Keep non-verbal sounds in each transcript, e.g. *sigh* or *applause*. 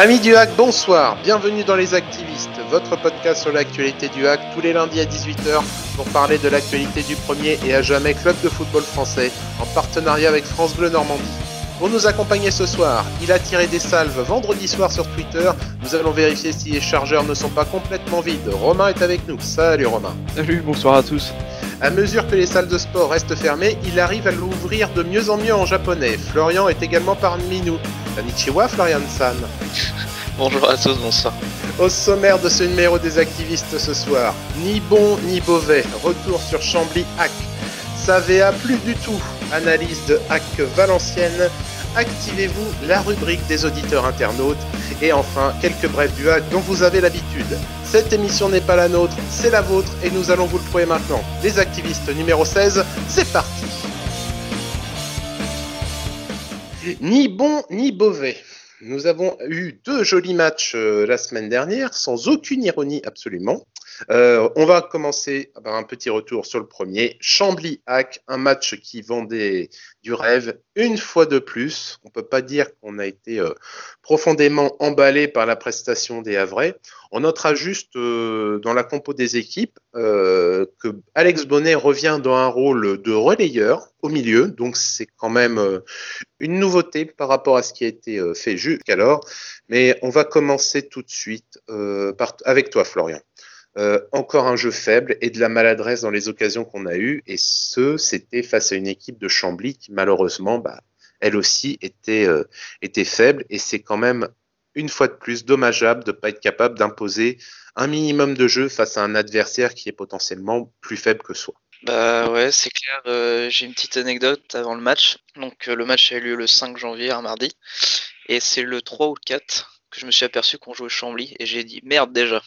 Amis du hack, bonsoir, bienvenue dans Les Activistes, votre podcast sur l'actualité du hack tous les lundis à 18h pour parler de l'actualité du premier et à jamais club de football français en partenariat avec France Bleu Normandie. Pour nous accompagner ce soir, il a tiré des salves vendredi soir sur Twitter. Nous allons vérifier si les chargeurs ne sont pas complètement vides. Romain est avec nous. Salut Romain. Salut, bonsoir à tous. À mesure que les salles de sport restent fermées, il arrive à l'ouvrir de mieux en mieux en japonais. Florian est également parmi nous. Konnichiwa Florian-san. *laughs* Bonjour à tous, bonsoir. Au sommaire de ce numéro des activistes ce soir, ni bon ni mauvais, retour sur Chambly Hack. Ça va plus du tout. Analyse de Hack Valenciennes. Activez-vous la rubrique des auditeurs internautes. Et enfin, quelques brefs du hack dont vous avez l'habitude. Cette émission n'est pas la nôtre, c'est la vôtre et nous allons vous le prouver maintenant. Les activistes numéro 16, c'est parti. Ni bon ni mauvais. Nous avons eu deux jolis matchs euh, la semaine dernière, sans aucune ironie absolument. Euh, on va commencer par un petit retour sur le premier. Chambly-Hack, un match qui vendait du rêve une fois de plus. On peut pas dire qu'on a été euh, profondément emballé par la prestation des Havrais. On notera juste euh, dans la compo des équipes que Alex Bonnet revient dans un rôle de relayeur au milieu. Donc c'est quand même une nouveauté par rapport à ce qui a été fait jusqu'alors. Mais on va commencer tout de suite avec toi, Florian. Euh, encore un jeu faible et de la maladresse dans les occasions qu'on a eues. Et ce, c'était face à une équipe de Chambly qui, malheureusement, bah, elle aussi était, euh, faible. Et c'est quand même, une fois de plus, dommageable de ne pas être capable d'imposer un minimum de jeu face à un adversaire qui est potentiellement plus faible que soi. Bah ouais, c'est clair. Euh, j'ai une petite anecdote avant le match. Donc le match a eu lieu le 5 janvier, un mardi. Et c'est le 3 ou le 4 que je me suis aperçu qu'on jouait Chambly. Et j'ai dit, merde déjà,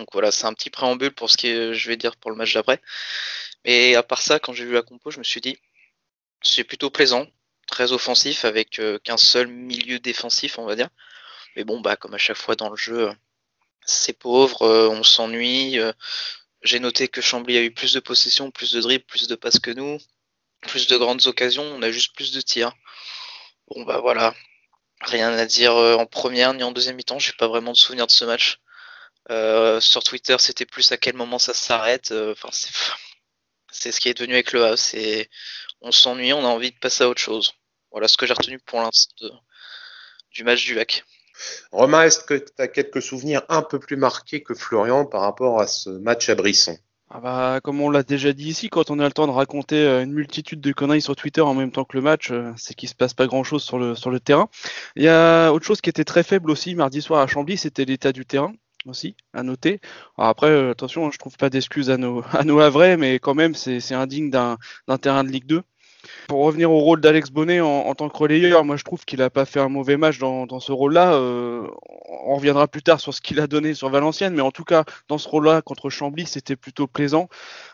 donc voilà, c'est un petit préambule pour ce que je vais dire pour le match d'après. Mais à part ça, quand j'ai vu la compo, je me suis dit, c'est plutôt plaisant, très offensif, avec euh, qu'un seul milieu défensif, on va dire. Mais bon, bah comme à chaque fois dans le jeu, c'est pauvre, euh, on s'ennuie. Euh. j'ai noté que Chambly a eu plus de possession, plus de dribbles, plus de passes que nous, plus de grandes occasions, on a juste plus de tirs. Bon bah voilà, rien à dire en première ni en deuxième mi-temps, j'ai pas vraiment de souvenir de ce match. Euh, sur Twitter, c'était plus à quel moment ça s'arrête. Euh, enfin, c'est ce qui est devenu avec le A. C'est on s'ennuie, on a envie de passer à autre chose. Voilà ce que j'ai retenu pour l'instant du match du VAC. Romain, est-ce que tu as quelques souvenirs un peu plus marqués que Florian par rapport à ce match à Brisson? Ah bah, comme on l'a déjà dit ici, quand on a le temps de raconter euh, une multitude de conneries sur Twitter en même temps que le match, c'est qu'il se passe pas grand chose sur le, sur le terrain. Il y a autre chose qui était très faible aussi mardi soir à Chambly, c'était l'état du terrain aussi à noter. après, euh, attention, hein, je trouve pas d'excuses à nos, *laughs* à Havrais, mais quand même, c'est indigne d'un terrain de Ligue 2. Pour revenir au rôle d'Alex Bonnet en, tant que relayeur, moi je trouve qu'il n'a pas fait un mauvais match dans, dans ce rôle-là. Euh, on reviendra plus tard sur ce qu'il a donné sur Valenciennes, mais en tout cas, dans ce rôle-là contre Chambly, c'était plutôt plaisant.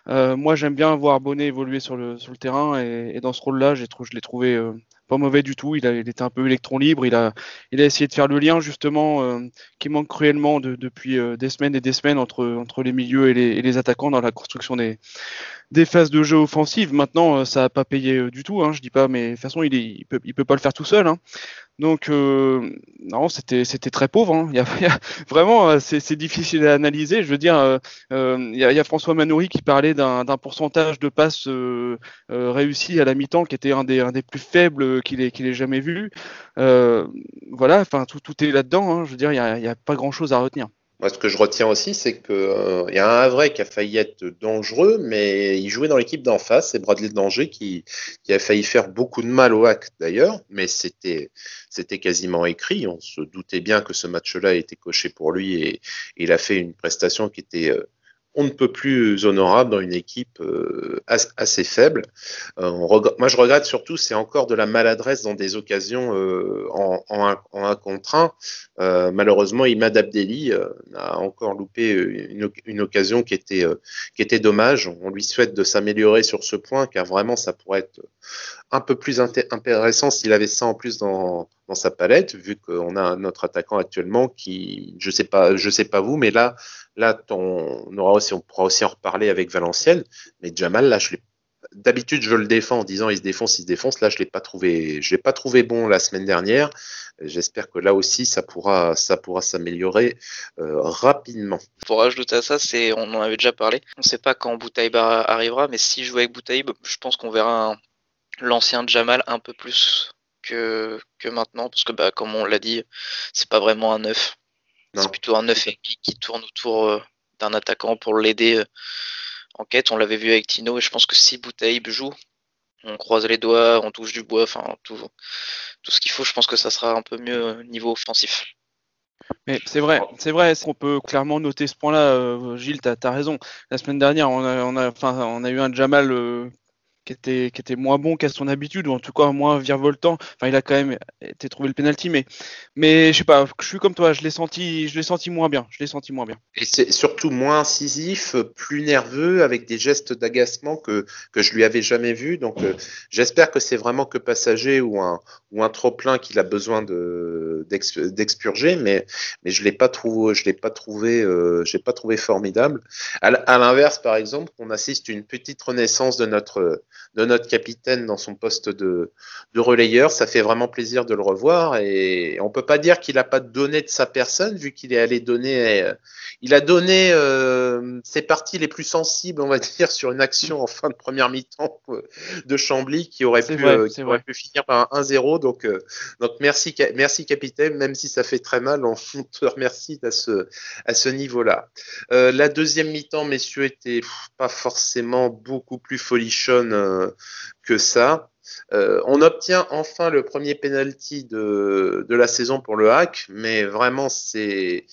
Euh, moi j'aime bien voir Bonnet évoluer sur le, sur le terrain, et dans ce rôle-là, je l'ai trouvé pas mauvais du tout. Il, a, était un peu électron libre. Il a, essayé de faire le lien justement euh, qui manque cruellement depuis euh, des semaines et des semaines entre, les milieux et les attaquants dans la construction des, des phases de jeu offensives. Maintenant, euh, ça n'a pas payé du tout. Hein, je dis pas, mais de toute façon, il, il peut, pas le faire tout seul. Hein. Donc euh, non, c'était très pauvre. Vraiment, c'est difficile à analyser. Je veux dire, euh, il, y a, François Manoury qui parlait d'un pourcentage de passes euh, réussies à la mi-temps qui était un des, plus faibles qu'il ait, jamais vu. voilà, enfin tout, est là-dedans. Hein. Je veux dire, il n'y a pas grand-chose à retenir. Moi, ce que je retiens aussi, c'est qu'il euh, y a un vrai qui a failli être dangereux, mais il jouait dans l'équipe d'en face, c'est Bradley Danger qui, a failli faire beaucoup de mal au hack d'ailleurs, mais c'était c'était quasiment écrit. On se doutait bien que ce match-là était coché pour lui et, et, il a fait une prestation qui était euh, on ne peut plus honorable dans une équipe euh, assez faible. Euh, moi, je regrette surtout, c'est encore de la maladresse dans des occasions euh, en, un, contre un. malheureusement, Imad Abdelli a encore loupé une, occasion qui était, qui était dommage. On lui souhaite de s'améliorer sur ce point, car vraiment, ça pourrait être un peu plus intéressant s'il avait ça en plus dans, dans sa palette, vu qu'on a notre attaquant actuellement qui, je sais pas, je sais pas vous, mais là, là, on aura aussi, on pourra aussi en reparler avec Valenciennes, mais Jamal, là, je d'habitude, je le défends en disant il se défonce, il se défonce. Là, je l'ai pas trouvé, je l'ai pas trouvé bon la semaine dernière. J'espère que là aussi, ça pourra, ça pourra s'améliorer euh, rapidement. Pour ajouter à ça, c'est, on en avait déjà parlé. On ne sait pas quand Boutaïb arrivera, mais si joue avec Boutaïb, je pense qu'on verra l'ancien Jamal un peu plus que, que maintenant, parce que bah, comme on l'a dit, c'est pas vraiment un neuf. C'est plutôt un neuf qui tourne autour euh, d'un attaquant pour l'aider euh, en quête. On l'avait vu avec Tino et je pense que si Boutaïb joue, on croise les doigts, on touche du bois, enfin tout, tout ce qu'il faut. Je pense que ça sera un peu mieux euh, niveau offensif. Mais c'est vrai, c'est vrai, qu'on peut clairement noter ce point-là. Euh, Gilles, tu as, raison. La semaine dernière, on a, on a, enfin, on a eu un Jamal qui était, qui était moins bon qu'à son habitude, ou en tout cas moins virevoltant. Enfin, il a quand même été trouvé le penalty, mais, mais je sais pas, je suis comme toi, je l'ai senti, senti moins bien. Je l'ai senti moins bien. Et c'est surtout moins incisif, plus nerveux, avec des gestes d'agacement que, que je lui avais jamais vu. Donc, euh, j'espère que c'est vraiment que passager ou un, ou un trop plein qu'il a besoin de d'expurger, mais, mais je l'ai pas trouvé, l'ai pas trouvé, euh, pas trouvé formidable. À l'inverse, par exemple, on assiste à une petite renaissance de notre de notre capitaine dans son poste de, de relayeur. Ça fait vraiment plaisir de le revoir et on peut pas dire qu'il n'a pas donné de sa personne vu qu'il est allé donner, euh, il a donné euh, ses parties les plus sensibles, on va *laughs* dire, sur une action en fin de première mi-temps euh, de Chambly qui aurait, pu, qui aurait pu finir par un 1-0. Donc, donc merci, merci capitaine, même si ça fait très mal, on te remercie à ce, à ce niveau-là. la deuxième mi-temps, messieurs, était pas forcément beaucoup plus folichonne que ça. Euh, on obtient enfin le premier penalty de, de la saison pour le hack, mais vraiment c'est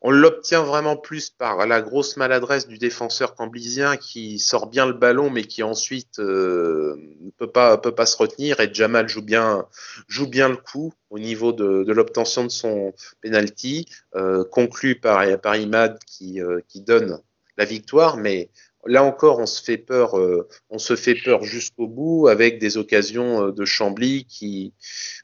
on l'obtient vraiment plus par la grosse maladresse du défenseur camblisien qui sort bien le ballon mais qui ensuite euh, ne peut pas peut pas se retenir et Jamal joue bien joue bien le coup au niveau de, de l'obtention de son penalty conclu par par Imad qui qui donne la victoire mais là encore, on se fait peur, euh, on se fait peur jusqu'au bout avec des occasions euh, de Chambly qui,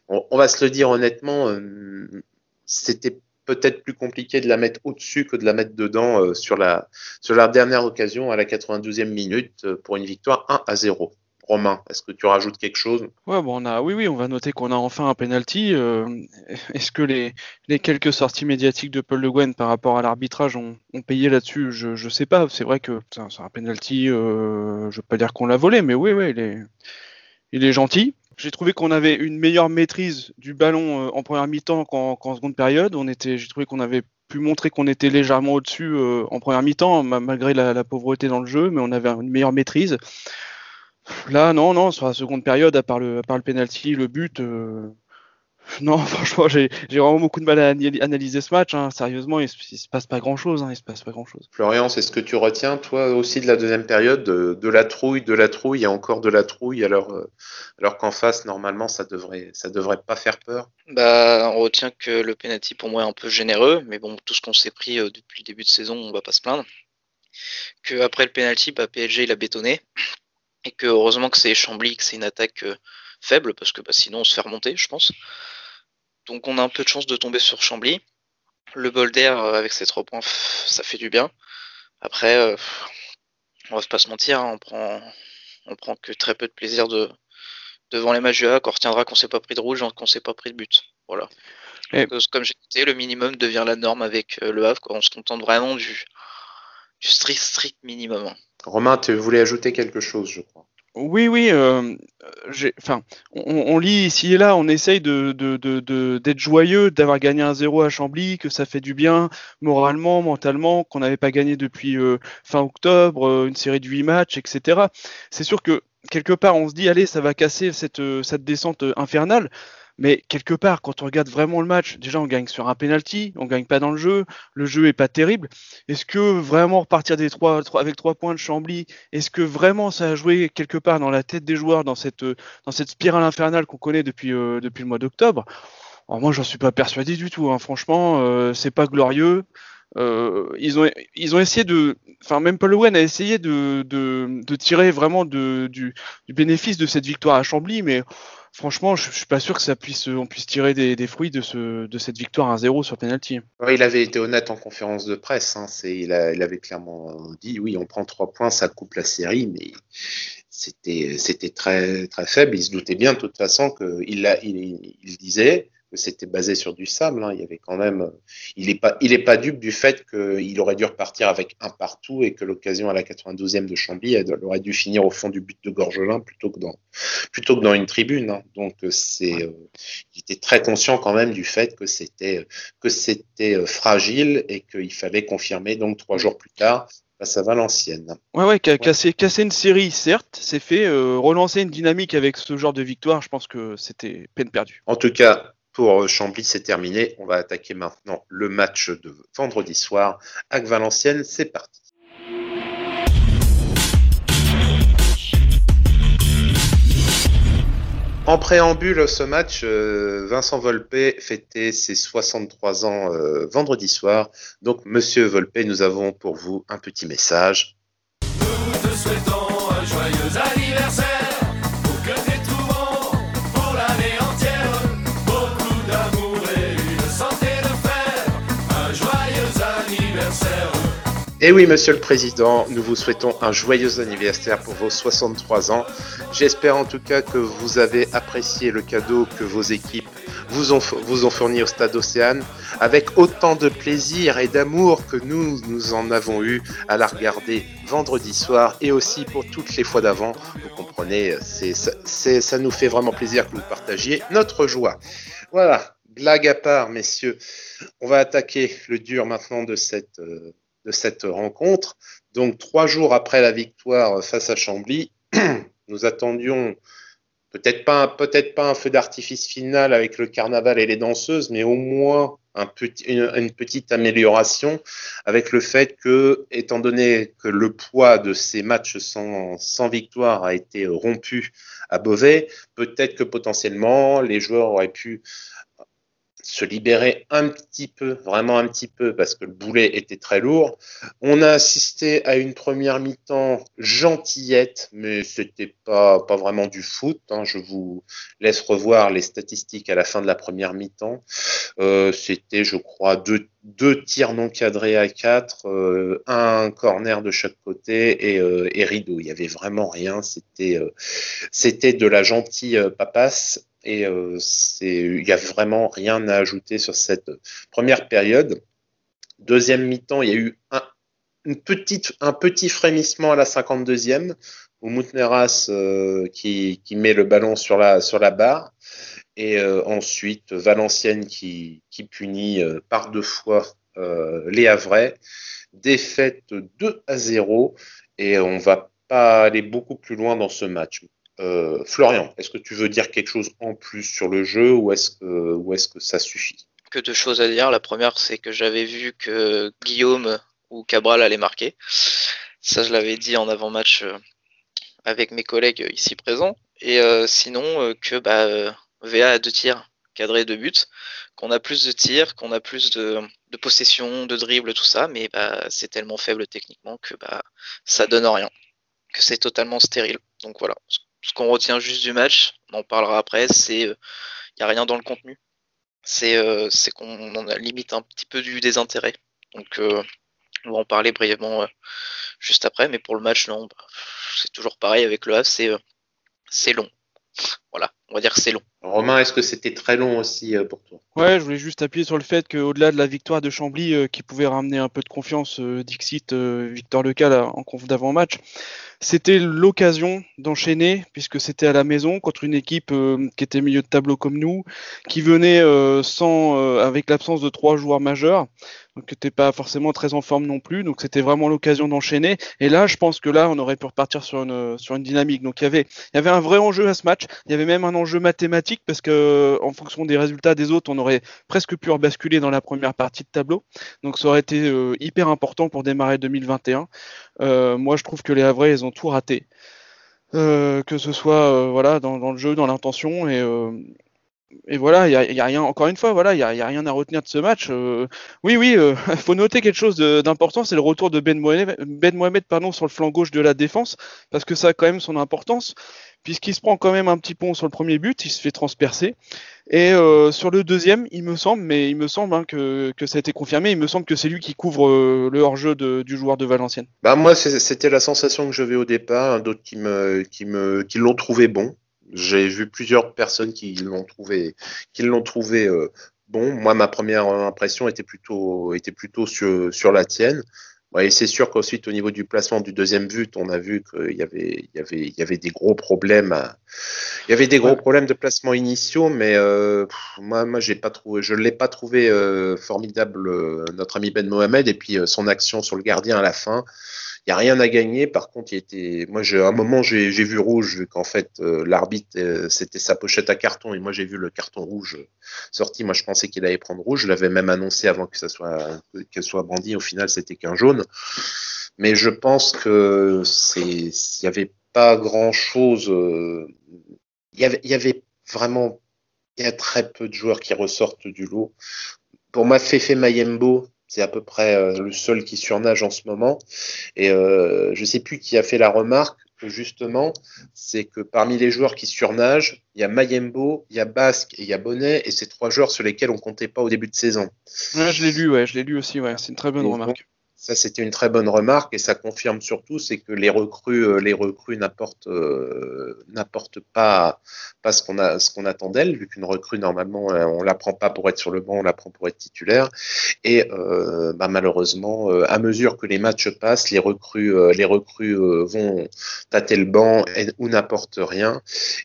on, va se le dire honnêtement, euh, c'était peut-être plus compliqué de la mettre au-dessus que de la mettre dedans sur la sur la dernière occasion à la 92e minute pour une victoire 1 à 0. Romain, est-ce que tu rajoutes quelque chose? Ouais, bon, on a, oui, oui, on va noter qu'on a enfin un penalty. Euh, est-ce que les, quelques sorties médiatiques de Paul Le Guen par rapport à l'arbitrage ont, payé là-dessus? Je ne sais pas. C'est vrai que c'est un, penalty. Euh, je ne veux pas dire qu'on l'a volé, mais oui, oui, il est, il est gentil. J'ai trouvé qu'on avait une meilleure maîtrise du ballon euh, en première mi-temps qu'en, seconde période. On était, j'ai trouvé qu'on avait pu montrer qu'on était légèrement au-dessus en première mi-temps, malgré la, pauvreté dans le jeu, mais on avait une meilleure maîtrise. Là, non, non, sur la seconde période, à part le, à part le penalty, le but, euh, non, *laughs* franchement, j'ai vraiment beaucoup de mal à analyser ce match. Hein. Sérieusement, il, ne se passe pas grand chose. Hein. Il se passe pas grand chose. Florian, c'est ce que tu retiens, toi aussi, de la deuxième période, de, la trouille, de la trouille, il y a encore de la trouille, alors, euh, alors qu'en face, normalement, ça devrait, ça devrait pas faire peur? Bah, on retient que le penalty pour moi est un peu généreux, mais bon, tout ce qu'on s'est pris euh, depuis le début de saison, on va pas se plaindre. Que après le penalty, bah, PSG il a bétonné et que heureusement que c'est Chambly, que c'est une attaque euh, faible, parce que bah, sinon on se fait remonter, je pense. Donc on a un peu de chance de tomber sur Chambly. Le bol d'air euh, avec ses trois points, ça fait du bien. Après, euh, on va pas se mentir, hein, on prend on prend que très peu de plaisir de, devant les matchs du on retiendra qu'on s'est pas pris de rouge, qu'on s'est pas pris de but. Voilà. comme j'ai dit, le minimum devient la norme avec le Havre. On se contente vraiment du, du strict, strict minimum. Romain, tu voulais ajouter quelque chose, je crois. Oui, oui. Euh, on, lit ici et là, on essaye de, d'être joyeux, d'avoir gagné un zéro à Chambly, que ça fait du bien moralement, mentalement, qu'on n'avait pas gagné depuis euh, fin octobre, euh, une série de huit matchs, etc. C'est sûr que quelque part, on se dit, allez, ça va casser cette, cette descente infernale. Mais quelque part, quand on regarde vraiment le match, déjà on gagne sur un penalty, on gagne pas dans le jeu, le jeu est pas terrible. Est-ce que vraiment repartir des trois, avec trois points de Chambly, est-ce que vraiment ça a joué quelque part dans la tête des joueurs dans cette dans cette spirale infernale qu'on connaît depuis euh, depuis le mois d'octobre? Alors moi j'en suis pas persuadé du tout. Hein. Franchement, euh, c'est pas glorieux. Euh, ils ont ils ont essayé de, enfin même Paul Owen a essayé de, de, de tirer vraiment du, du bénéfice de cette victoire à Chambly, mais franchement, je, suis pas sûr que ça puisse, on puisse tirer des, fruits de, ce, de cette victoire 1-0 sur penalty. il avait été honnête en conférence de presse. Hein, il, avait clairement dit oui, on prend trois points, ça coupe la série, mais c'était très très faible. Il se doutait bien de toute façon qu'il il, il disait c'était basé sur du sable. Hein. Il y avait quand même, il est pas il est pas dupe du fait qu'il aurait dû repartir avec un partout et que l'occasion à la 92e de Chambly elle, aurait dû finir au fond du but de Gorgelin plutôt que dans plutôt que dans une tribune. Hein. Donc c'est euh, il était très conscient quand même du fait que c'était que c'était euh, fragile et qu'il fallait confirmer donc trois jours plus tard face à Valenciennes. Ouais, ouais, casser, casser une série, certes, c'est fait. Euh, relancer une dynamique avec ce genre de victoire, je pense que c'était peine perdue. En tout cas, pour Chambly, c'est terminé. On va attaquer maintenant le match de vendredi soir avec Valenciennes. C'est parti. En préambule, ce match, euh, Vincent Volpe fêtait ses 63 ans euh, vendredi soir. Donc, Monsieur Volpe, nous avons pour vous un petit message. Nous souhaitons un joyeux anniversaire. Et oui, Monsieur le Président, nous vous souhaitons un joyeux anniversaire pour vos 63 ans. J'espère en tout cas que vous avez apprécié le cadeau que vos équipes vous ont, fourni au Stade Océane avec autant de plaisir et d'amour que nous, nous en avons eu à la regarder vendredi soir et aussi pour toutes les fois d'avant. Vous comprenez, c'est, ça nous fait vraiment plaisir que vous partagiez notre joie. Voilà, blague à part, messieurs, on va attaquer le dur maintenant de cette... euh, de cette rencontre. Donc trois jours après la victoire face à Chambly, *clears throat* nous attendions peut-être pas, peut-être pas un feu d'artifice final avec le carnaval et les danseuses, mais au moins une, petite amélioration avec le fait que, étant donné que le poids de ces matchs sans victoire a été rompu à Beauvais, peut-être que potentiellement les joueurs auraient pu se libérer un petit peu, vraiment un petit peu, parce que le boulet était très lourd. On a assisté à une première mi-temps gentillette, mais c'était pas, pas vraiment du foot. Hein. Je vous laisse revoir les statistiques à la fin de la première mi-temps. Euh, c'était, je crois, deux, deux tirs non cadrés à quatre, euh, un corner de chaque côté et, euh, et, rideau. Il y avait vraiment rien. C'était, c'était de la gentille papasse et euh, il n'y a vraiment rien à ajouter sur cette première période. Deuxième mi-temps, il y a eu un, petit frémissement à la 52e où Moutneras euh, qui, met le ballon sur la, barre et euh, ensuite Valenciennes qui, punit euh, par deux fois les Havrais. Défaite 2 à 0 et on va pas aller beaucoup plus loin dans ce match. Euh, Florian, est-ce que tu veux dire quelque chose en plus sur le jeu ou est-ce que, ça suffit? Que deux choses à dire. La première, c'est que j'avais vu que Guillaume ou Cabral allait marquer. Ça, je l'avais dit en avant-match avec mes collègues ici présents. Et euh, sinon, euh, que bah, VA a deux tirs cadrés de but, qu'on a plus de tirs, qu'on a plus de, de, possession, de dribble, tout ça, mais bah, c'est tellement faible techniquement que bah, ça donne rien, que c'est totalement stérile. Donc voilà, ce qu'on retient juste du match, on en parlera après, c'est il euh, n'y a rien dans le contenu. C'est euh, qu'on limite un petit peu du désintérêt. Donc euh, on va en parler brièvement juste après, mais pour le match, non, bah, c'est toujours pareil avec le Havre, c'est long. Voilà, on va dire que c'est long. Romain, est-ce que c'était très long aussi pour toi? Ouais, je voulais juste appuyer sur le fait qu'au-delà de la victoire de Chambly, euh, qui pouvait ramener un peu de confiance, euh, Dixit, euh, Victor Lecal en conf d'avant-match, c'était l'occasion d'enchaîner, puisque c'était à la maison contre une équipe euh, qui était milieu de tableau comme nous, qui venait euh, sans, euh, avec l'absence de trois joueurs majeurs, donc qui n'était pas forcément très en forme non plus. Donc c'était vraiment l'occasion d'enchaîner. Et là, je pense que là, on aurait pu repartir sur une, sur une dynamique. Donc il y avait, il y avait un vrai enjeu à ce match. Il y avait même un enjeu mathématique parce que en fonction des résultats des autres, on aurait presque pu rebasculer dans la première partie de tableau. Donc ça aurait été hyper important pour démarrer 2021. moi, je trouve que les Havrais, ils ont tout raté. Euh, que ce soit euh, voilà dans, le jeu, dans l'intention et, euh, et voilà, il y a, rien. Encore une fois, il y a, rien à retenir de ce match. Euh, oui, oui, euh, *laughs* faut noter quelque chose d'important, c'est le retour de Ben Mohamed, Ben sur le flanc gauche de la défense, parce que ça a quand même son importance, puisqu'il se prend quand même un petit pont sur le premier but, il se fait transpercer. Et euh, sur le deuxième, il me semble, mais il me semble hein, que, ça a été confirmé, il me semble que c'est lui qui couvre euh, le hors-jeu du joueur de Valenciennes. Bah moi, c'était la sensation que j'avais au départ, hein, d'autres qui qui l'ont trouvé bon. J'ai vu plusieurs personnes qui l'ont trouvé, qui l'ont trouvé euh, bon. Moi, ma première impression était plutôt, était plutôt sur, sur la tienne. Ouais, et c'est sûr qu'ensuite, au niveau du placement du deuxième but, on a vu qu'il y avait, il y avait, il y avait des gros problèmes. à- Il y avait des gros Ouais. problèmes de placement initiaux, mais euh, pff, moi, moi, j'ai pas trouvé, je l'ai pas trouvé euh, formidable, notre ami Ben Mohamed, et puis son action sur le gardien à la fin. N'y a rien à gagner. Par contre, il était. Moi, j'ai- à un moment, j'ai vu rouge, vu qu'en fait, euh, l'arbitre, euh, c'était sa pochette à carton. Et moi, j'ai vu le carton rouge sorti. Moi, je pensais qu'il allait prendre rouge. Je l'avais même annoncé avant que ça soit qu'elle soit brandie. Au final, c'était qu'un jaune. Mais je pense que c'est. Il n'y avait pas grand chose. Il y avait, y avait vraiment. Il y a très peu de joueurs qui ressortent du lot. Pour moi, Fefe Mayembo, c'est à peu près euh, le seul qui surnage en ce moment. Et euh, je sais plus qui a fait la remarque que justement, c'est que parmi les joueurs qui surnagent, il y a Mayembo, il y a Basque et il y a Bonnet, et c'est trois joueurs sur lesquels on comptait pas au début de saison. Ouais, je l'ai lu, ouais, je l'ai lu aussi, ouais, c'est une très bonne Et remarque. Ça, c'était une très bonne remarque et ça confirme surtout, c'est que les recrues, euh, les recrues n'apportent, euh, pas, ce qu'on attend d'elles, vu qu'une recrue normalement, euh, on la prend pas pour être sur le banc, on la prend pour être titulaire. Et bah, malheureusement, à mesure que les matchs passent, les recrues, vont tâter le banc ou n'apportent rien.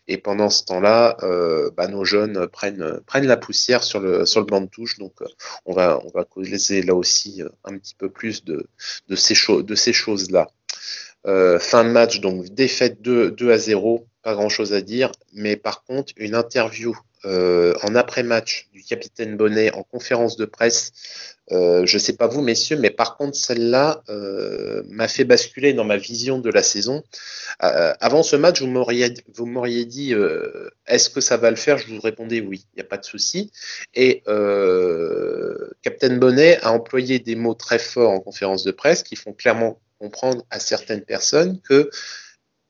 Et pendant ce temps-là, bah, nos jeunes prennent, prennent la poussière sur le, sur le banc de touche. Donc, on va, on va causer là aussi un petit peu plus de, de ces, choses-là. Euh, fin de match, donc défaite 2, 2 à 0, pas grand-chose à dire, mais par contre, une interview euh, en après-match du capitaine Bonnet en conférence de presse, euh, je sais pas vous, messieurs, mais par contre, celle-là euh, m'a fait basculer dans ma vision de la saison. Avant ce match, vous m'auriez, dit, est-ce que ça va le faire? Je vous répondais oui, il n'y a pas de souci. Et Captain Bonnet a employé des mots très forts en conférence de presse qui font clairement comprendre à certaines personnes que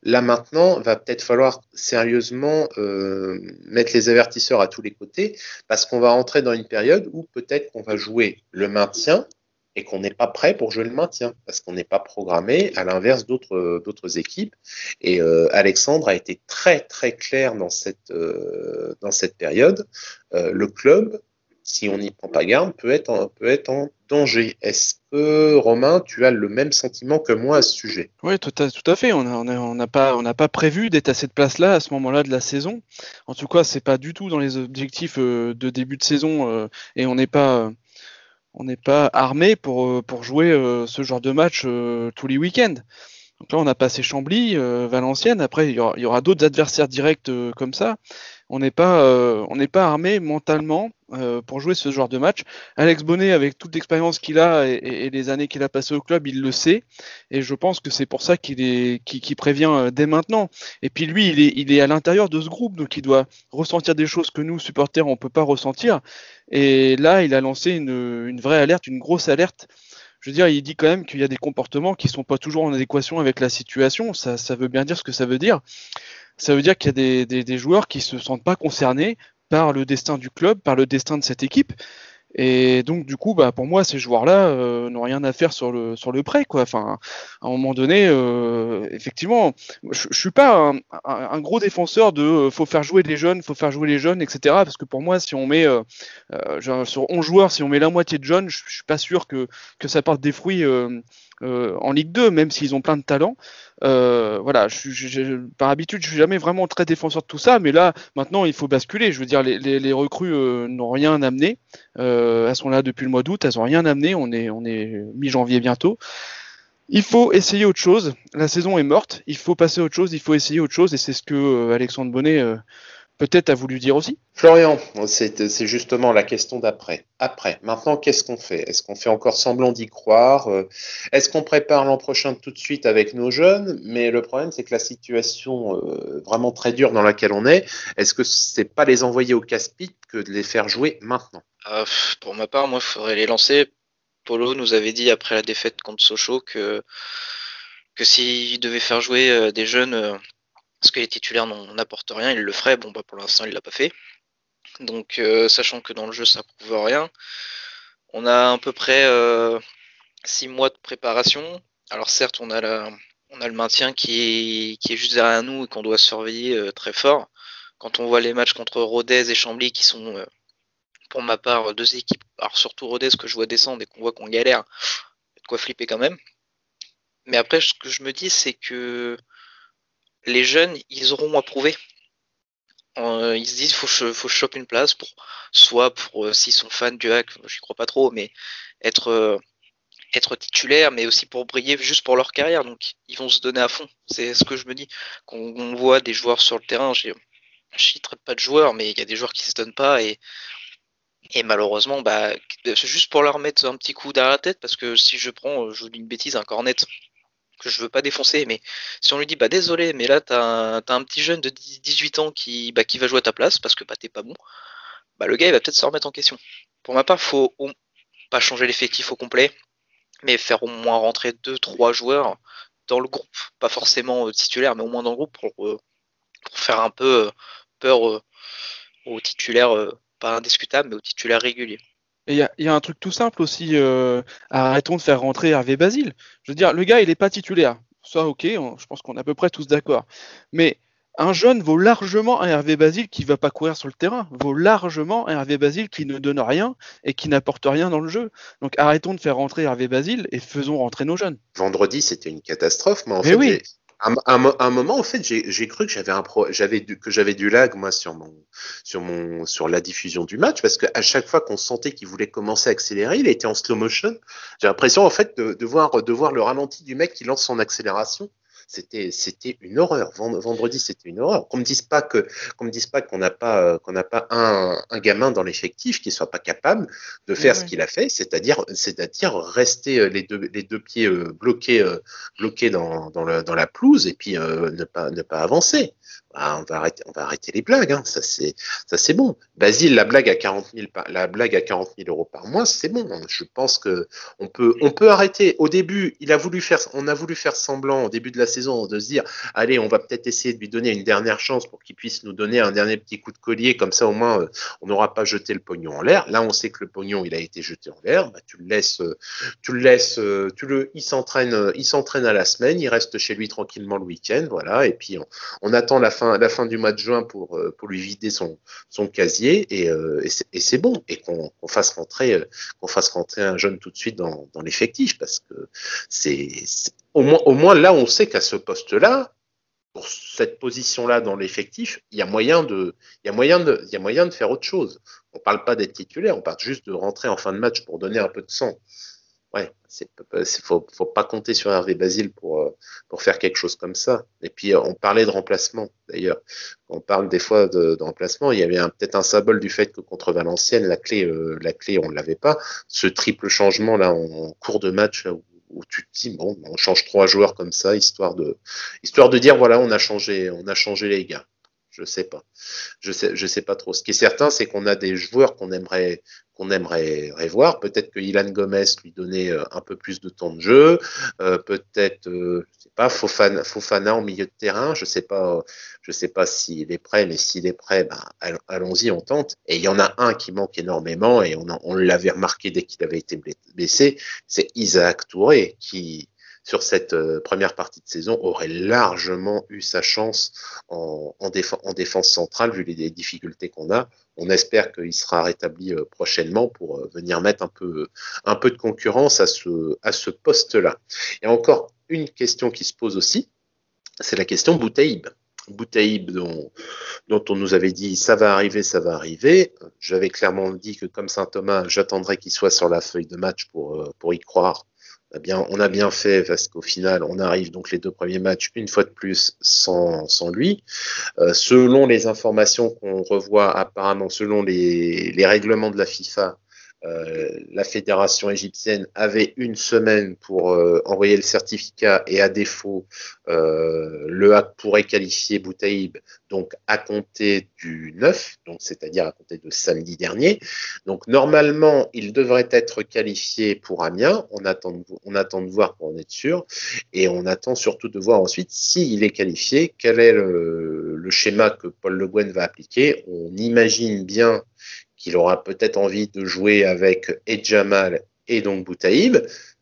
là maintenant, va peut-être falloir sérieusement euh, mettre les avertisseurs à tous les côtés parce qu'on va entrer dans une période où peut-être qu'on va jouer le maintien et qu'on n'est pas prêt pour jouer le maintien parce qu'on n'est pas programmé à l'inverse d'autres d'autres équipes. Et euh, Alexandre a été très très clair dans cette euh, dans cette période. Euh, le club, si on n'y prend pas garde, peut être en, peut être en danger. Est-ce que Romain, tu as le même sentiment que moi à ce sujet? Oui, tout à, tout à fait. On n'a on on pas, pas prévu d'être à cette place-là à ce moment-là de la saison. En tout cas, c'est pas du tout dans les objectifs euh, de début de saison euh, et on n'est pas, euh, on n'est pas armé pour, pour jouer ce genre de match tous les week-ends. Donc là, on a passé Chambly, Valenciennes. Après, il y aura, d'autres adversaires directs comme ça. On n'est pas, euh, on n'est pas armé mentalement euh, pour jouer ce genre de match. Alex Bonnet, avec toute l'expérience qu'il a et, les années qu'il a passées au club, il le sait. Et je pense que c'est pour ça qu'il est, qu'il qu'il prévient euh, dès maintenant. Et puis lui, il est, il est à l'intérieur de ce groupe, donc il doit ressentir des choses que nous, supporters, on peut pas ressentir. Et là, il a lancé une, une vraie alerte, une grosse alerte. Je veux dire, il dit quand même qu'il y a des comportements qui sont pas toujours en adéquation avec la situation. Ça, ça veut bien dire ce que ça veut dire. Ça veut dire qu'il y a des, joueurs qui se sentent pas concernés par le destin du club, par le destin de cette équipe. Et donc, du coup, bah, pour moi, ces joueurs-là euh, n'ont rien à faire sur le, prêt. Quoi. Enfin, à un moment donné, euh, effectivement, je, je suis pas un, gros défenseur de euh, faut faire jouer les jeunes, faut faire jouer les jeunes, etc. Parce que pour moi, si on met sur 11 joueurs, si on met la moitié de jeunes, je, je suis pas sûr que, que ça porte des fruits euh, en Ligue 2, même s'ils ont plein de talent. Euh, voilà, je, je- par habitude, je suis jamais vraiment très défenseur de tout ça, mais là, maintenant, il faut basculer. Je veux dire, les, recrues euh, n'ont rien amené. Elles sont là depuis le mois d'août, elles n'ont rien amené. On est, on est mi-janvier bientôt. Il faut essayer autre chose. La saison est morte. Il faut passer à autre chose. Il faut essayer autre chose. Et c'est ce que Alexandre Bonnet peut-être a voulu dire aussi? Florian, c'est justement la question d'après. Après, maintenant, qu'est-ce qu'on fait? Est-ce qu'on fait encore semblant d'y croire? Euh, Est-ce qu'on prépare l'an prochain tout de suite avec nos jeunes? Mais le problème, c'est que la situation euh, vraiment très dure dans laquelle on est, est-ce que c'est pas les envoyer au casse-pipe que de les faire jouer maintenant? Euh, pff, pour ma part, moi, il faudrait les lancer. Polo nous avait dit après la défaite contre Sochaux que, que s'il devait faire jouer euh, des jeunes, euh, parce que les titulaires n'apportent rien, il le ferait. Bon, bah, pour l'instant, il l'a pas fait. Donc, euh, sachant que dans le jeu, ça prouve rien, on a à peu près euh, six mois de préparation. Alors, certes, on a, la, on a le maintien qui est, juste derrière nous et qu'on doit surveiller euh, très fort. Quand on voit les matchs contre Rodez et Chambly qui sont euh, pour ma part, deux équipes, alors surtout Rodez que je vois descendre et qu'on voit qu'on galère, de quoi flipper quand même. Mais après, ce que je me dis, c'est que les jeunes, ils auront à prouver. Euh, ils se disent, faut je, je chope une place pour, soit pour, euh, s'ils sont fans du hack, j'y crois pas trop, mais être, euh, être titulaire, mais aussi pour briller juste pour leur carrière. Donc, ils vont se donner à fond. C'est ce que je me dis. Quand on voit des joueurs sur le terrain, je traite pas de joueurs, mais il y a des joueurs qui se donnent pas et malheureusement, bah, c'est juste pour leur mettre un petit coup derrière la tête, parce que si je prends, je vous dis une bêtise, un cornet que je veux pas défoncer, mais si on lui dit, bah désolé, mais là t'as un, t'as un petit jeune de 10 18 ans qui, bah, qui va jouer à ta place parce que bah, t'es pas bon, bah le gars il va peut-être se remettre en question. Pour ma part, faut au- pas changer l'effectif au complet, mais faire au moins rentrer deux, trois joueurs dans le groupe, pas forcément euh, titulaires, mais au moins dans le groupe pour, euh, pour faire un peu euh, peur aux titulaires, pas indiscutables, mais aux titulaires réguliers. Et il y a, il y a un truc tout simple aussi, euh, arrêtons de faire rentrer Hervé Basile. Je veux dire, le gars, il n'est pas titulaire. Ça, ok, on- je pense qu'on est à peu près tous d'accord. Mais un jeune vaut largement un Hervé Basile qui va pas courir sur le terrain, vaut largement un Hervé Basile qui ne donne rien et qui n'apporte rien dans le jeu. Donc arrêtons de faire rentrer Hervé Basile et faisons rentrer nos jeunes. Vendredi, c'était une catastrophe, mais en Mais fait, oui. Un, un moment, en fait, j'ai cru que j'avais un pro, j'avais du, que j'avais du lag moi sur mon, sur mon, sur la diffusion du match, parce qu'à chaque fois qu'on sentait qu'il voulait commencer à accélérer, il était en slow motion. J'ai l'impression en fait de, de voir, de voir le ralenti du mec qui lance son accélération. C'était, c'était une horreur. Vend- Vendredi, c'était une horreur. Qu'on me dise pas que, qu'on me dise pas qu'on n'a pas, euh, qu'on n'a pas un, un gamin dans l'effectif qui soit pas capable de faire Ouais. ce qu'il a fait, c'est-à-dire, c'est-à-dire rester euh, les deux, les deux pieds euh, bloqués, bloqués dans, dans, le, dans la pelouse et puis euh, ne pas, ne pas avancer. Ah, on va arrêter, on va arrêter les blagues. Hein. Ça c'est, ça c'est bon. Basile, la blague à 40 000, par- la blague à 40 000 euros par mois, c'est bon. Je pense que on peut, on peut arrêter. Au début, il a voulu faire, on a voulu faire semblant au début de la saison de se dire, allez, on va peut-être essayer de lui donner une dernière chance pour qu'il puisse nous donner un dernier petit coup de collier, comme ça au moins euh, on n'aura pas jeté le pognon en l'air. Là, on sait que le pognon il a été jeté en l'air. Bah, tu le laisses, euh, tu le laisses, euh, tu le, il s'entraîne, il s'entraîne à la semaine, il reste chez lui tranquillement le week-end, voilà. Et puis on, on attend la fin, la fin du mois de juin pour euh, pour lui vider son son casier et, euh, et c'est- bon et qu'on fasse rentrer euh, qu'on fasse rentrer un jeune tout de suite dans, dans l'effectif parce que c'est au moins au moins là on sait qu'à ce poste là pour cette position-là dans l'effectif, il y a moyen de, il y a moyen de, il y a moyen de faire autre chose. On parle pas d'être titulaire, on parle juste de rentrer en fin de match pour donner un peu de sang. Ouais, c'est- faut, faut pas compter sur Hervé Basile pour, euh, pour faire quelque chose comme ça. Et puis, euh, on parlait de remplacement, d'ailleurs. On parle des fois de, de remplacement. Il y avait peut-être un symbole du fait que contre Valenciennes, la clé, euh, la clé, on ne l'avait pas. Ce triple changement, là, en, cours de match, où, où tu te dis, bon, on change trois joueurs comme ça, histoire de, histoire de dire, voilà, on a changé, on a changé les gars. Je sais pas. Je sais, je sais pas trop. Ce qui est certain, c'est qu'on a des joueurs qu'on aimerait, qu'on revoir. Peut-être que Ilan Gomez lui donnait euh, un peu plus de temps de jeu. Euh, peut-être, euh, je sais pas, Fofana, Fofana en milieu de terrain. Je sais pas, je sais pas s'il est prêt, mais s'il est prêt, all- allons-y, on tente. Et il y en a un qui manque énormément et on, l'avait remarqué dès qu'il avait été blessé. C'est Isaac Touré qui, sur cette euh, première partie de saison, aurait largement eu sa chance en, en, déf- en défense centrale vu les, difficultés qu'on a. On espère qu'il sera rétabli euh, prochainement pour euh, venir mettre un peu, de concurrence à ce, à ce poste-là. Et encore une question qui se pose aussi, c'est la question Boutaïb. Boutaïb dont, on nous avait dit ça va arriver, ça va arriver. J'avais clairement dit que comme Saint Thomas, j'attendrais qu'il soit sur la feuille de match pour y croire On a bien, on a bien fait parce qu'au final, on arrive donc les deux premiers matchs une fois de plus sans, lui. Euh, selon les informations qu'on revoit apparemment, selon les règlements de la FIFA, euh, la fédération égyptienne avait une semaine pour euh, envoyer le certificat et à défaut, euh, le HAC pourrait qualifier Boutaïb donc à compter du 9, donc c'est-à-dire à compter de samedi dernier. Donc normalement, il devrait être qualifié pour Amiens. On attend, de, on attend de voir pour en être sûr et on attend surtout de voir ensuite s'il est qualifié, quel est le, le schéma que Paul Le Guen va appliquer. On imagine bien qu'il aura peut-être envie de jouer avec Edjamal et donc Boutaïb.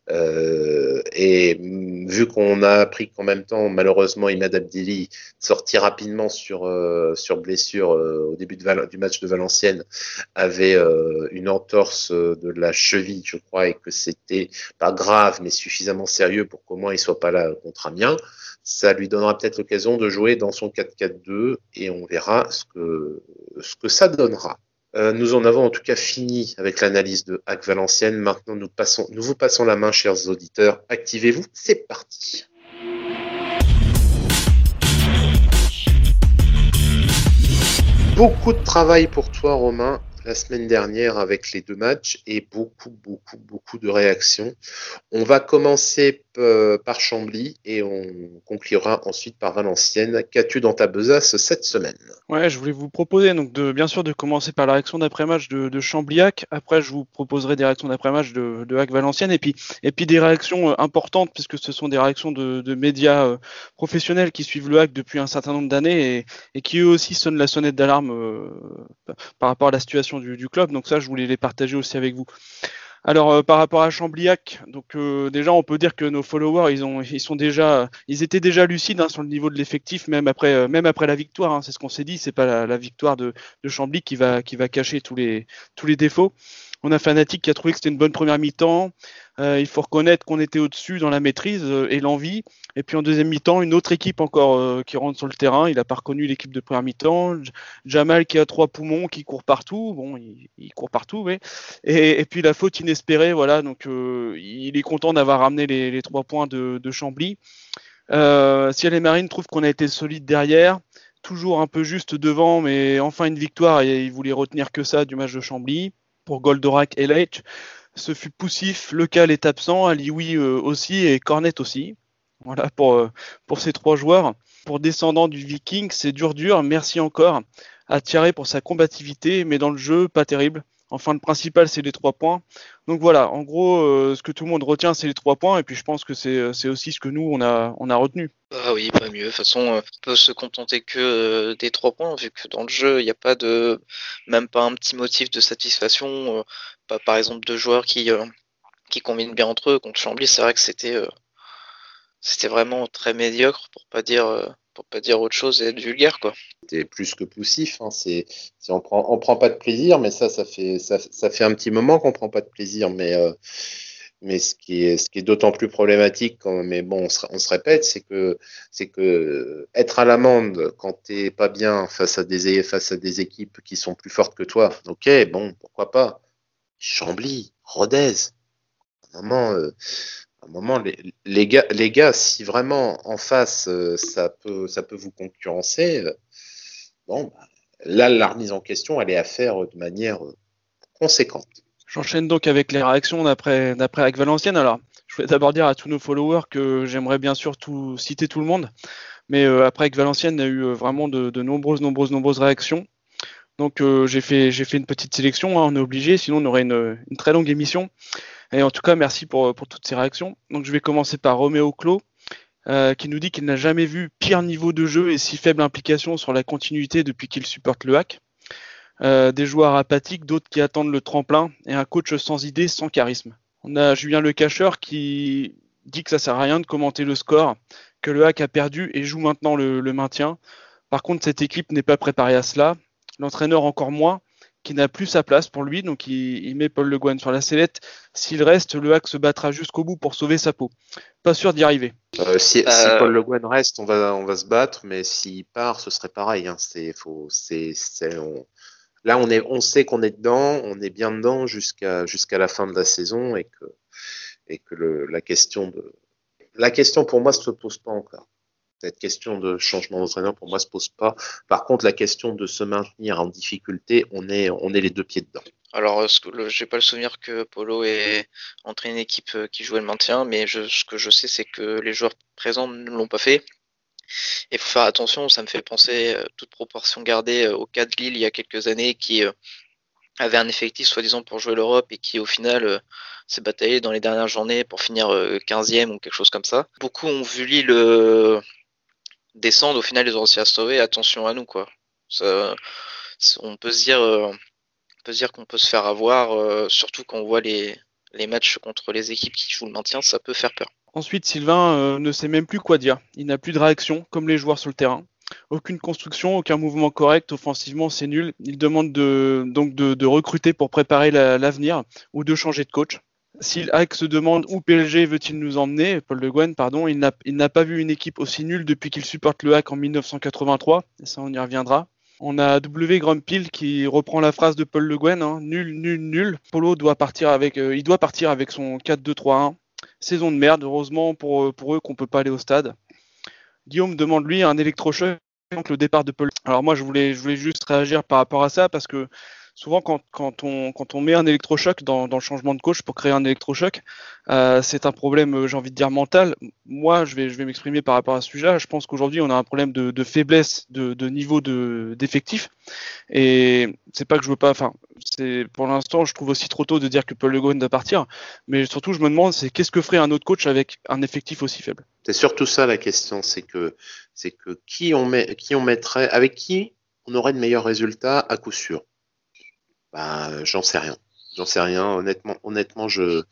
Euh, et vu qu'on a appris qu'en même temps, malheureusement, Imad Abdili sorti rapidement sur, euh, sur blessure euh, au début du match de Valenciennes, avait une entorse de la cheville, je crois, et que c'était pas grave, mais suffisamment sérieux pour qu'au moins il soit pas là contre Amiens. Ça lui donnera peut-être l'occasion de jouer dans son 4-4-2 et on verra ce que, ce que ça donnera. Euh, nous en avons en tout cas fini avec l'analyse de Hack Valenciennes. Maintenant, nous, passons, vous passons la main, chers auditeurs. Activez-vous, c'est parti. Beaucoup de travail pour toi, Romain la semaine dernière avec les deux matchs et beaucoup, beaucoup, beaucoup de réactions. On va commencer euh, par Chambly et on conclura ensuite par Valenciennes. Qu'as-tu dans ta besace cette semaine? Ouais, je voulais vous proposer donc de bien sûr de commencer par la réaction d'après-match de, de Chambliac. Après, je vous proposerai des réactions d'après-match de, de Hack Valenciennes et puis et puis des réactions euh, importantes puisque ce sont des réactions de, médias euh, professionnels qui suivent le Hack depuis un certain nombre d'années et, qui eux aussi sonnent la sonnette d'alarme par rapport à la situation du, du, club. Donc ça, je voulais les partager aussi avec vous. Alors euh, par rapport à Chambliac, donc euh, déjà on peut dire que nos followers ils ont ils sont déjà ils étaient déjà lucides hein, sur le niveau de l'effectif même après euh, même après la victoire. Hein, c'est ce qu'on s'est dit, c'est pas la, victoire de, de Chambly qui va qui va cacher tous les tous les défauts. On a Fanatic qui a trouvé que c'était une bonne première mi-temps. Euh, il faut reconnaître qu'on était au-dessus dans la maîtrise euh, et l'envie. Et puis en deuxième mi-temps, une autre équipe encore euh, qui rentre sur le terrain. Il n'a pas reconnu l'équipe de première mi-temps. Jamal qui a trois poumons, qui court partout. Bon, il, court partout, mais et, puis la faute inespérée. Voilà, donc il est content d'avoir ramené les, trois points de, de Chambly. Euh, Ciel et Marine trouvent qu'on a été solide derrière toujours un peu juste devant, mais enfin une victoire et il voulait retenir que ça du match de Chambly pour Goldorak et Leitch. Ce fut poussif, Lecal est absent, Alioui euh, aussi et Cornet aussi. Voilà pour, euh, pour ces trois joueurs. Pour descendant du Viking, c'est dur dur, merci encore à Thierry pour sa combativité, mais dans le jeu, pas terrible. Enfin, le principal, c'est les trois points. Donc voilà, en gros, euh, ce que tout le monde retient, c'est les trois points. Et puis je pense que c'est, c'est aussi ce que nous, on a, retenu. Ah oui, pas mieux. De toute façon, on peut se contenter que euh, des trois points, vu que dans le jeu, il n'y a pas de, même pas un petit motif de satisfaction. Euh, pas, par exemple, deux joueurs qui, euh, combinent bien entre eux. Contre Chambly, c'est vrai que c'était, euh, c'était vraiment très médiocre, pour pas dire euh, pour pas dire autre chose et être vulgaire quoi. C'est plus que poussif, hein. c'est, on prend on prend pas de plaisir, mais ça ça fait ça, ça fait un petit moment qu'on prend pas de plaisir, mais euh, mais ce qui est ce qui est d'autant plus problématique, mais bon on se, répète, c'est que c'est que être à l'amende quand t'es pas bien face à des face à des équipes qui sont plus fortes que toi, ok bon pourquoi pas. Chambly, Rodez. Euh, un moment, les, gars, si vraiment en face euh, ça peut, vous concurrencer, euh, bon, bah, là la remise en question, elle est à faire de manière euh, conséquente. J'enchaîne donc avec les réactions d'après avec Valenciennes. Alors, je voulais d'abord dire à tous nos followers que j'aimerais bien sûr citer tout le monde, mais euh, après avec Valenciennes, il y a eu vraiment de, nombreuses, nombreuses, nombreuses réactions. Donc j'ai fait une petite sélection, hein, on est obligé, sinon on aurait une très longue émission. En tout cas, merci pour, pour toutes ces réactions. Donc je vais commencer par Roméo Clos, euh, qui nous dit qu'il n'a jamais vu pire niveau de jeu et si faible implication sur la continuité depuis qu'il supporte le hack. Euh, des joueurs apathiques, d'autres qui attendent le tremplin, et un coach sans idée, sans charisme. On a Julien Le Cacheur qui dit que ça sert à rien de commenter le score, que le hack a perdu et joue maintenant le maintien. Par contre, cette équipe n'est pas préparée à cela. L'entraîneur encore moins qui n'a plus sa place pour lui, donc il, il, met Paul Le Guen sur la sellette. S'il reste, le hack se battra jusqu'au bout pour sauver sa peau. Pas sûr d'y arriver. Euh, si, euh... si, Paul Le Guen reste, on va, on va se battre, mais s'il part, ce serait pareil. Hein. C'est, faut, c'est, c'est, on... Là, on, est, on sait qu'on est dedans, on est bien dedans jusqu'à, jusqu'à la fin de la saison et que, et que le, la question de la question pour moi se pose pas encore. Cette question de changement d'entraîneur pour moi se pose pas. Par contre, la question de se maintenir en difficulté, on est on est les deux pieds dedans. Alors, j'ai pas le souvenir que Polo ait entraîné une équipe euh, qui jouait le maintien, mais je, ce que je sais, c'est que les joueurs présents ne l'ont pas fait. Et faut faire attention, ça me fait penser, euh, toute proportion gardée, euh, au cas de Lille il y a quelques années, qui avait un effectif soi-disant pour jouer l'Europe et qui au final s'est bataillé dans les dernières journées pour finir euh, 15e ou quelque chose comme ça. Beaucoup ont vu Lille descendre, au final ils ont réussi à se sauver, attention à nous quoi. Ça, c'est- on peut se dire, euh, on peut se dire qu'on peut se faire avoir, euh, surtout quand on voit les, matchs contre les équipes qui jouent le maintien, ça peut faire peur. Ensuite, Sylvain euh, ne sait même plus quoi dire. Il n'a plus de réaction, comme les joueurs sur le terrain. Aucune construction, aucun mouvement correct. Offensivement, c'est nul. Il demande de, donc de, recruter pour préparer la- l'avenir ou de changer de coach. Si Hack se demande où PLG veut-il nous emmener, Paul Le Guen, pardon, il n'a pas vu une équipe aussi nulle depuis qu'il supporte le Hack en 1983. Et ça, on y reviendra. On a W Grumpil qui reprend la phrase de Paul Le Guen, hein, nul, nul, nul. Polo doit partir avec, euh, il doit partir avec son 4-2-3-1 saison de merde. Heureusement pour, eux- pour eux qu'on peut pas aller au stade. Guillaume demande lui un électrochoc le départ de Paul. Alors moi je voulais juste réagir par rapport à ça parce que souvent quand, on, met un électrochoc dans, le changement de coach pour créer un électrochoc, euh, c'est un problème, euh, j'ai envie de dire, mental. Moi je vais, m'exprimer par rapport à ce sujet. Je pense qu'aujourd'hui on a un problème de, de faiblesse de, de niveau de, d'effectif. Et c'est pas que je veux pas, enfin, pour l'instant je trouve aussi trop tôt de dire que Paul Le Guen doit partir. Mais surtout je me demande c'est qu'est-ce que ferait un autre coach avec un effectif aussi faible? C'est surtout ça la question, c'est c'est que qui on met, qui on mettrait, avec qui on aurait de meilleurs résultats à coup sûr? Bah, j'en sais rien. J'en sais rien. Honnêtement, honnêtement, je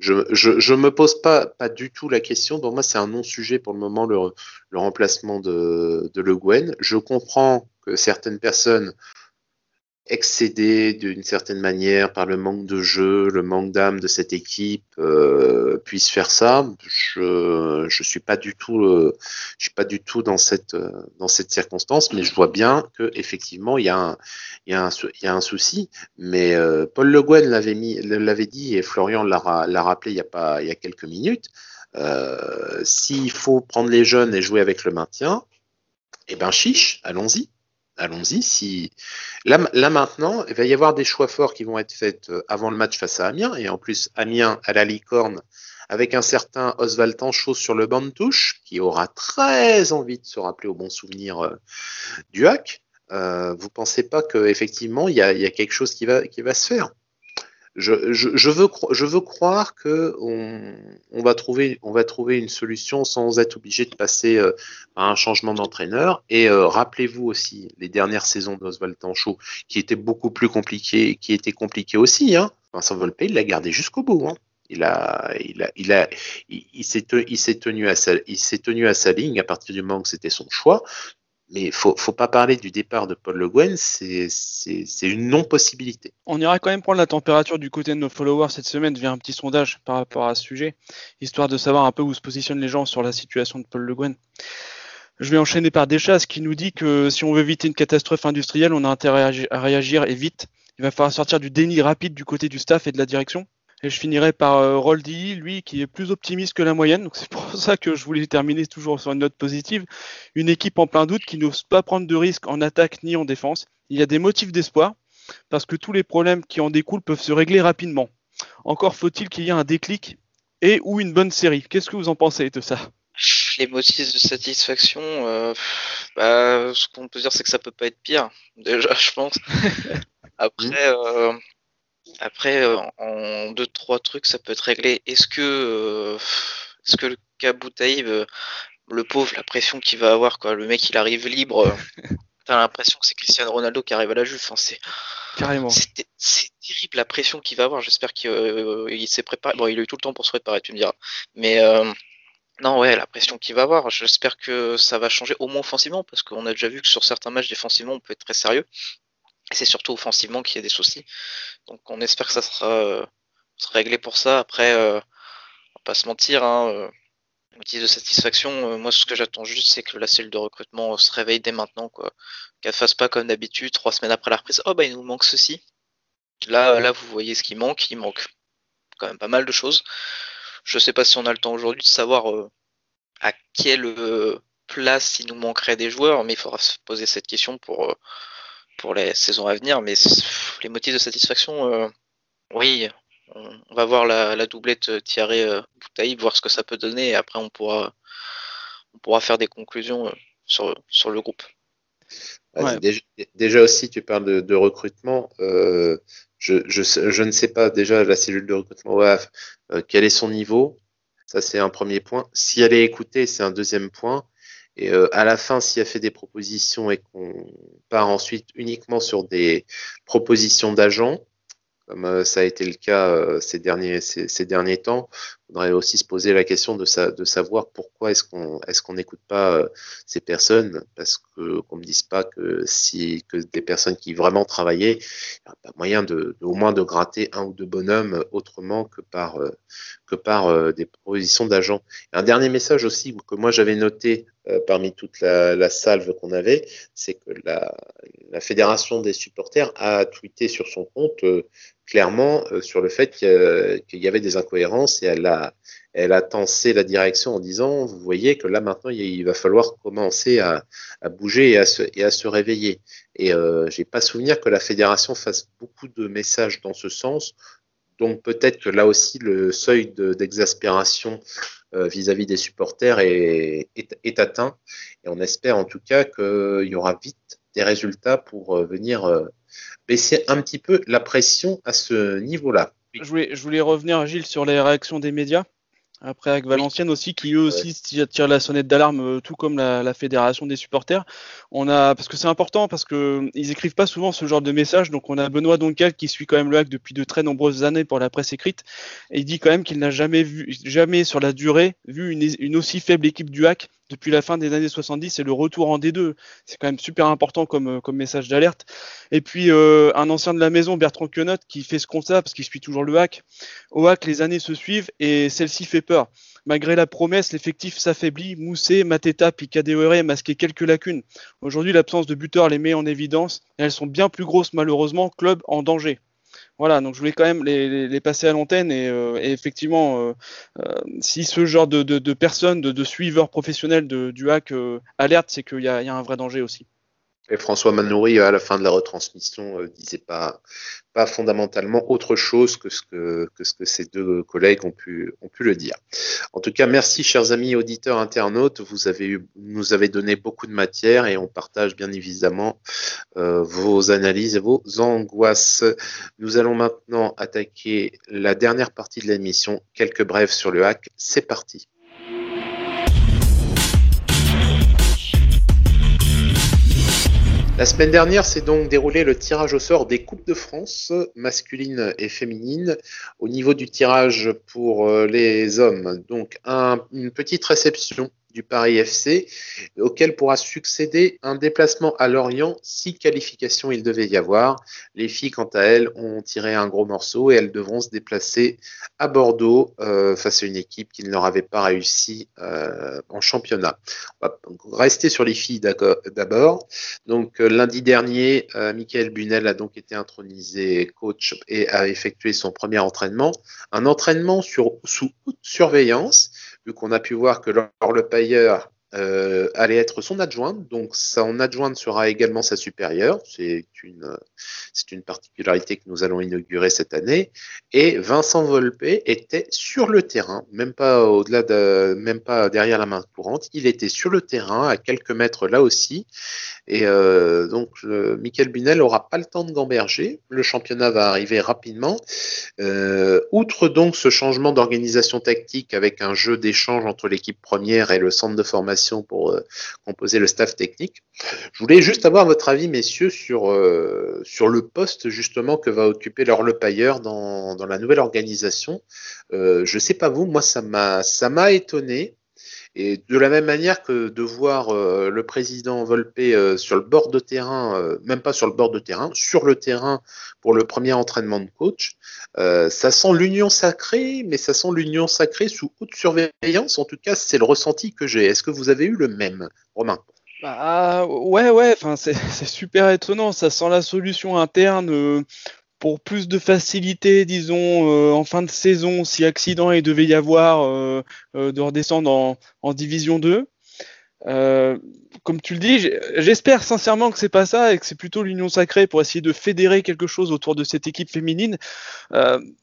je, je, je me pose pas pas du tout la question. Pour moi, c'est un non-sujet pour le moment le, le remplacement de de Le Guen. Je comprends que certaines personnes excédées d'une certaine manière par le manque de jeu, le manque d'âme de cette équipe euh, puissent faire ça. Je je suis pas du tout euh, je suis pas du tout dans cette euh, dans cette circonstance, mais je vois bien que effectivement il y a un il y a un il y a un souci. Mais Paul Le Guen l'avait mis l'avait dit et Florian l'a l'a rappelé il y a pas il y a quelques minutes. S'il faut prendre les jeunes et jouer avec le maintien, eh ben chiche, allons-y. Allons-y. Si là, maintenant, il va y avoir des choix forts qui vont être faits euh, avant le match face à Amiens et en plus Amiens à la licorne avec un certain Oswald Tanchot sur le banc de touche qui aura très envie de se rappeler au bon souvenir euh, du hack. Euh, vous pensez pas que effectivement il y a, quelque chose qui va se faire? Je, veux croire que on, va trouver une solution sans être obligé de passer euh, par un changement d'entraîneur. Et euh, rappelez-vous aussi les dernières saisons d'Oswald Tanchot qui étaient beaucoup plus compliquées qui étaient compliquées aussi hein. Vincent Volpe il l'a gardé jusqu'au bout à il s'est tenu à sa ligne à partir du moment que c'était son choix mais faut faut pas parler du départ de Paul Le Guen c'est une non possibilité On ira quand même prendre la température du côté de nos followers cette semaine via un petit sondage par rapport à ce sujet, histoire de savoir un peu où se positionnent les gens sur la situation de Paul Le Guen. Je vais enchaîner par Deschas qui nous dit que si on veut éviter une catastrophe industrielle, on a intérêt à réagir et vite. Il va falloir sortir du déni rapide du côté du staff et de la direction. Et je finirai par euh, Roldi, lui, qui est plus optimiste que la moyenne. Donc *laughs* c'est pour ça que je voulais terminer toujours sur une note positive. Une équipe en plein doute qui n'ose pas prendre de risques en attaque ni en défense. Il y a des motifs d'espoir parce que tous les problèmes qui en découlent peuvent se régler rapidement. Encore faut-il qu'il y ait un déclic et ou une bonne série. Qu'est-ce que vous en pensez de ça? Les motifs de satisfaction, euh, bah, ce qu'on peut dire, c'est que ça peut pas être pire, *laughs* déjà, je pense. *laughs* Après, euh, après, euh, en deux, trois trucs, ça peut être réglé. Est-ce que, euh, est-ce que le cas Boutaïb, euh, le pauvre, la pression qu'il va avoir, quoi, le mec, il arrive libre. *laughs* T'as l'impression que c'est Cristiano Ronaldo qui arrive à la Juve. Enfin, c'est, Carrément. c'est ter- c'est terrible la pression qu'il va avoir. J'espère qu'il euh, il s'est préparé. Bon, il a eu tout le temps pour se préparer, tu me diras. Mais euh, non, ouais, la pression qu'il va avoir. J'espère que ça va changer au moins offensivement, parce qu'on a déjà vu que sur certains matchs défensivement, on peut être très sérieux. C'est surtout offensivement qu'il y a des soucis. Donc on espère que ça sera, euh, réglé pour ça. Après, euh, on va pas se mentir, hein, euh, motif de satisfaction, moi ce que j'attends juste c'est que la cellule de recrutement se réveille dès maintenant, quoi. Qu'elle fasse pas comme d'habitude, trois semaines après la reprise, oh bah il nous manque ceci. Là, là vous voyez ce qui manque, il manque quand même pas mal de choses. je sais pas si on a le temps aujourd'hui de savoir euh, à quelle place il nous manquerait des joueurs, mais il faudra se poser cette question pour, euh, pour les saisons à venir. Mais pff, les motifs de satisfaction, euh, oui, on, va voir la, la doublette Thierry euh, Boutaïb, voir ce que ça peut donner, et après on pourra, on pourra faire des conclusions euh, sur, sur le groupe. Ouais. Déjà, déjà aussi, tu parles de, de recrutement. Euh, je, je, ne sais pas déjà la cellule de recrutement OAF, euh, quel est son niveau. Ça, c'est un premier point. Si elle est écoutée, c'est un deuxième point. Et euh, à la fin, si elle fait des propositions et qu'on part ensuite uniquement sur des propositions d'agents, comme euh, ça a été le cas euh, ces, derniers, ces, derniers temps, faudrait aussi se poser la question de, sa, de savoir pourquoi est-ce qu'on est-ce n'écoute pas euh, ces personnes, parce qu'on me dise pas que des personnes qui vraiment travaillaient, il n'y a pas moyen de, au moins de gratter un ou deux bonhommes autrement que par euh, que par euh, des propositions d'agents. Un dernier message aussi que moi j'avais noté parmi toute la, salve qu'on avait, c'est que la, fédération des supporters a tweeté sur son compte clairement euh, sur le fait qu'il y, a- qu'il y avait des incohérences et elle a, elle a tensé la direction en disant, vous voyez que là maintenant il va falloir commencer à, bouger et à se, et à se réveiller. Et euh, j'ai pas souvenir que la fédération fasse beaucoup de messages dans ce sens. Donc peut-être que là aussi le seuil de- d'exaspération euh, vis-à-vis des supporters est, est, atteint. Et on espère en tout cas qu'il y aura vite des résultats pour euh, venir euh, baisser un petit peu la pression à ce niveau-là. Je voulais, je voulais revenir, Gilles, sur les réactions des médias. Après, avec Valenciennes aussi, qui eux aussi tirent la sonnette d'alarme, euh, tout comme la, la fédération des supporters. On a, parce que c'est important, parce que ils écrivent pas souvent ce genre de messages. Donc, on a Benoît Doncal qui suit quand même le hack depuis de très nombreuses années pour la presse écrite, et il dit quand même qu'il n'a jamais vu, jamais sur la durée vu une, une aussi faible équipe du hack depuis la fin des années 70 et le retour en D2. C'est quand même super important comme, euh, message d'alerte. Et puis euh, un ancien de la maison, Bertrand Quenot, qui fait ce constat parce qu'il suit toujours le hack. Au hack, les années se suivent et celle-ci fait peur. Malgré la promesse, l'effectif s'affaiblit. Moussé, Mateta, puis Kadewere masquaient quelques lacunes. Aujourd'hui, l'absence de buteur les met en évidence et elles sont bien plus grosses, malheureusement. Club en danger. Voilà, donc je voulais quand même les, les- passer à l'antenne et, euh, effectivement, euh, euh, si ce genre de, de- personnes, de, suiveurs professionnels du hack alerte, c'est qu'il y a un vrai danger aussi. Et François Manoury, à la fin de la retransmission, euh, disait pas, fondamentalement autre chose que ce que, que ce que ces deux collègues ont pu, ont pu le dire. En tout cas, merci, chers amis auditeurs internautes. Vous avez nous avez donné beaucoup de matière et on partage bien évidemment euh, vos analyses et vos angoisses. Nous allons maintenant attaquer la dernière partie de l'émission. Quelques brèves sur le hack. C'est parti. La semaine dernière s'est donc déroulé le tirage au sort des Coupes de France, masculines et féminines, au niveau du tirage pour euh, les hommes. Donc un- une petite réception du Paris FC, auquel pourra succéder un déplacement à Lorient si qualification il devait y avoir. Les filles, quant à elles, ont tiré un gros morceau et elles devront se déplacer à Bordeaux euh, face à une équipe qui ne leur avait pas réussi euh, en championnat. On va rester sur les filles d'abord. Donc euh, lundi dernier, Michael Bunel a donc été intronisé coach et a effectué son premier entraînement. Un entraînement sur, sous haute surveillance, vu qu'on a pu voir que Laure Lepailleur euh, allait être son adjointe, donc son adjointe sera également sa supérieure. C'est une, c'est une particularité que nous allons inaugurer cette année. Et Vincent Volpe était sur le terrain, même pas au-delà de, même pas derrière la main courante. Il était sur le terrain, à quelques mètres là aussi. Et euh, donc, euh, Michael Bunel n'aura pas le temps de gamberger. Le championnat va arriver rapidement. Outre donc ce changement d'organisation tactique avec un jeu d'échange entre l'équipe première et le centre de formation pour euh, composer le staff technique, je voulais juste avoir votre avis, messieurs, sur, euh, sur le poste justement que va occuper Laure Lepailleur dans, dans la nouvelle organisation. Euh, je sais pas vous, moi ça m'a étonné. Et de la même manière que de voir euh, le président Volpe euh, sur le bord de terrain, euh, même pas sur le bord de terrain, sur le terrain pour le premier entraînement de coach, ça sent l'union sacrée, mais ça sent l'union sacrée sous haute surveillance. En tout cas, c'est le ressenti que j'ai. Est-ce que vous avez eu le même, Romain? Bah ouais, ouais, *laughs* c'est super étonnant. Ça sent la solution interne. Euh, pour plus de facilité, disons, euh, en fin de saison, si accident il devait y avoir, euh, euh, de redescendre en, en Division 2. Euh, comme tu le dis, j'espère sincèrement que c'est pas ça et que c'est plutôt l'union sacrée pour essayer de fédérer quelque chose autour de cette équipe féminine.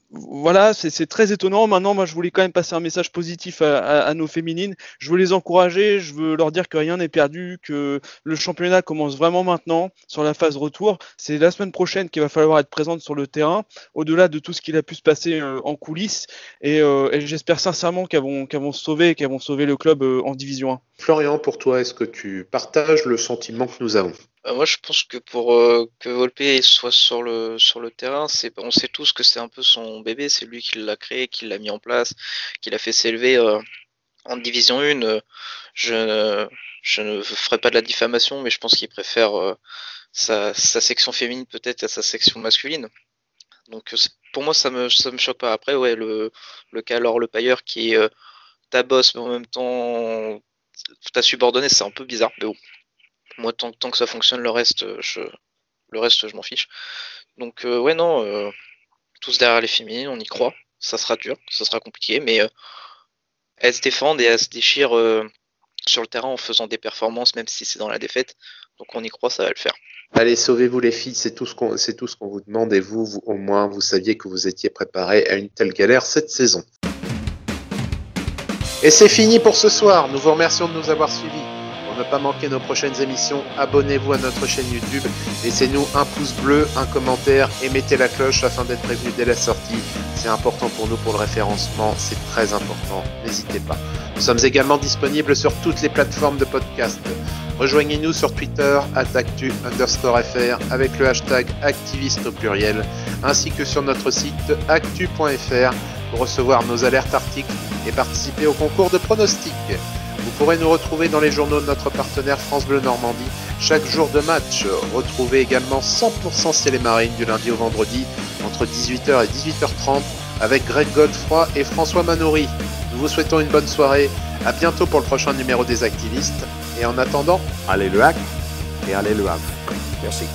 Voilà, c'est très étonnant. Maintenant, moi, je voulais quand même passer un message positif à, nos féminines. Je veux les encourager, je veux leur dire que rien n'est perdu, que le championnat commence vraiment maintenant sur la phase retour. C'est la semaine prochaine qu'il va falloir être présente sur le terrain, au-delà de tout ce qu'il a pu se passer euh, en coulisses. Et, euh, et j'espère sincèrement qu'elles vont sauver le club euh, en Division 1. Florian, pour toi, est-ce que tu partages le sentiment que nous avons? Euh, moi, je pense que pour euh, que Volpe soit sur le sur le terrain, c'est on sait tous que c'est un peu son bébé, c'est lui qui l'a créé, qui l'a mis en place, qui l'a fait s'élever euh, en division 1. euh, je je ne ferai pas de la diffamation, mais je pense qu'il préfère euh, sa, section féminine peut-être à sa section masculine. Donc pour moi, ça me ça me choque pas. Après, ouais, le le le pailleur qui est ta boss, mais en même temps ta subordonnée, c'est un peu bizarre, mais bon. Moi, tant, que ça fonctionne, le reste, euh, je, le reste, je m'en fiche. Donc, euh, ouais, non, euh, tous derrière les féminines, on y croit. Ça sera dur, ça sera compliqué, mais elles se défendent et elles se déchirent sur le terrain en faisant des performances, même si c'est dans la défaite. Donc, on y croit, ça va le faire. Allez, sauvez-vous les filles, c'est tout ce qu'on c'est tout ce qu'on vous demande et vous, vous, au moins vous saviez que vous étiez préparés à une telle galère cette saison. Et c'est fini pour ce soir. Nous vous remercions de nous avoir suivis. Ne pas manquer nos prochaines émissions, abonnez-vous à notre chaîne YouTube, laissez-nous un pouce bleu, un commentaire et mettez la cloche afin d'être prévenu dès la sortie. C'est important pour nous pour le référencement, c'est très important. N'hésitez pas. Nous sommes également disponibles sur toutes les plateformes de podcast. Rejoignez-nous sur Twitter, actu underscore fr, avec le hashtag activiste au pluriel, ainsi que sur notre site actu.fr pour recevoir nos alertes articles et participer au concours de pronostics. Vous pourrez nous retrouver dans les journaux de notre partenaire France Bleu Normandie chaque jour de match. Retrouvez également 100% ciel et marine du lundi au vendredi entre 18h et 18h30 avec Greg Godefroy et François Manoury. Nous vous souhaitons une bonne soirée. À bientôt pour le prochain numéro des activistes. Et en attendant, Allez le hack et allez le Havre. Merci.